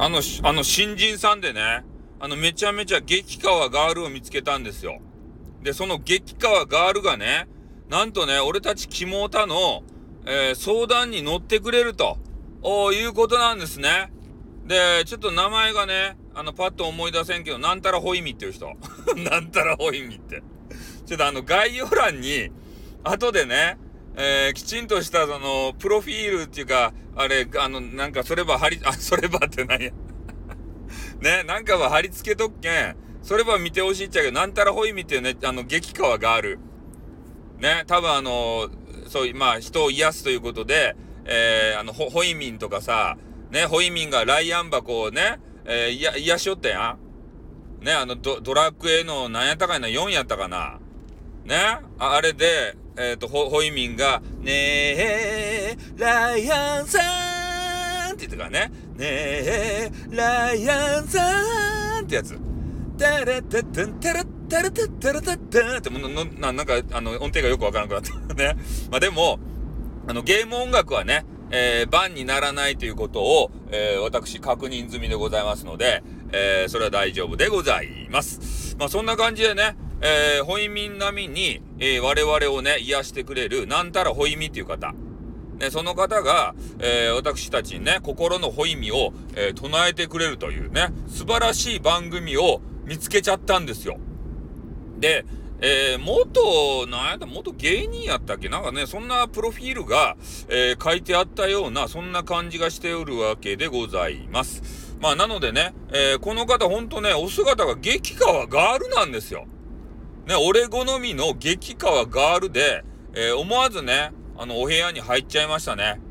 あの、あの、新人さんでね、あの、めちゃめちゃ激川ガールを見つけたんですよ。で、その激川ガールがね、なんとね、俺たちキモータの、えー、相談に乗ってくれると、いうことなんですね。で、ちょっと名前がね、あの、パッと思い出せんけど、なんたらホイミっていう人。なんたらホイミって。ちょっとあの、概要欄に、後でね、えー、きちんとしたその、プロフィールっていうか、あれ、あの、なんかそれば貼り、あ、そればってなんや。ね、なんかは貼り付けとっけん、それば見てほしいっちゃけど、なんたらホイミってね、あの、激川がある。ね、多分あの、そう、まあ、人を癒すということで、えー、あの、ホイミンとかさ、ね、ホイミンがライアン箱をね、えー、いや、癒しよったやん。ね、あの、ド、ドラクエの何やったかいな、4やったかな。ね、あれで、えっ、ー、と、ホ、イミンが、ねえ、ライアンさんって言ってからね、ねえ、ライアンさんってやつ。タラタタンタラタラタタラタタってものな、んか、あの、音程がよくわからなくなったね。まあでも、あの、ゲーム音楽はね、えー、番にならないということを、えー、私確認済みでございますので、えー、それは大丈夫でございます。まあ、そんな感じでね、えー、ホイミン並みに、えー、我々をね、癒してくれる、なんたらホイミっていう方。ね、その方が、えー、私たちにね、心のホイミを、えー、唱えてくれるというね、素晴らしい番組を見つけちゃったんですよ。で、えー、元、なんやった、元芸人やったっけ？なんかね、そんなプロフィールが、えー、書いてあったような、そんな感じがしておるわけでございます。まあ、なのでね、えー、この方ほんとね、お姿が激川ガールなんですよ。ね、俺好みの激川ガールで、えー、思わずね、あの、お部屋に入っちゃいましたね。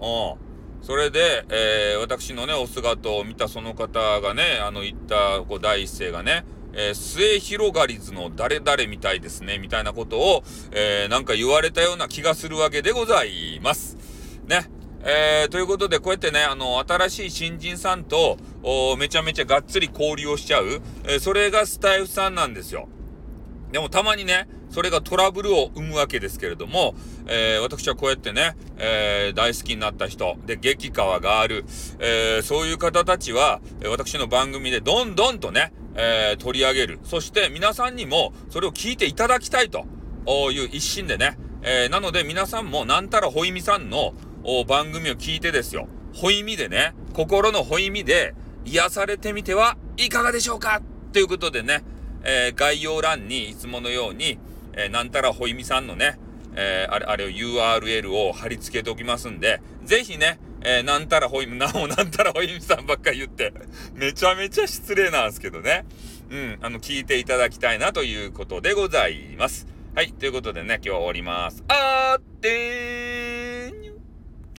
うん。それで、えー、私のね、お姿を見たその方がね、あの、言った、こう、第一声がね、えー、末広がりずの誰々みたいですね、みたいなことを、えー、なんか言われたような気がするわけでございます。ね。えー、ということで、こうやってね、あの、新しい新人さんと、めちゃめちゃがっつり交流をしちゃう、えー、それがスタイフさんなんですよ。でもたまにね、それがトラブルを生むわけですけれども、えー、私はこうやってね、えー、大好きになった人、で、激川がある、えー、そういう方たちは、私の番組でどんどんとね、え取り上げる。そして皆さんにもそれを聞いていただきたいという一心でね、えなので皆さんもなんたらほいみさんの番組を聞いてですよ、ほいみでね、心のほいみで癒されてみてはいかがでしょうか？ということでね、えー、概要欄にいつものように、えー、なんたらほいみさんのね、えー、あれ、あれを URL を貼り付けておきますんで、ぜひね、えー、なんたらほいみ、なおなんたらほいみさんばっかり言って、めちゃめちゃ失礼なんですけどね。うん、あの、聞いていただきたいなということでございます。はい、ということでね、今日は終わります。あーってー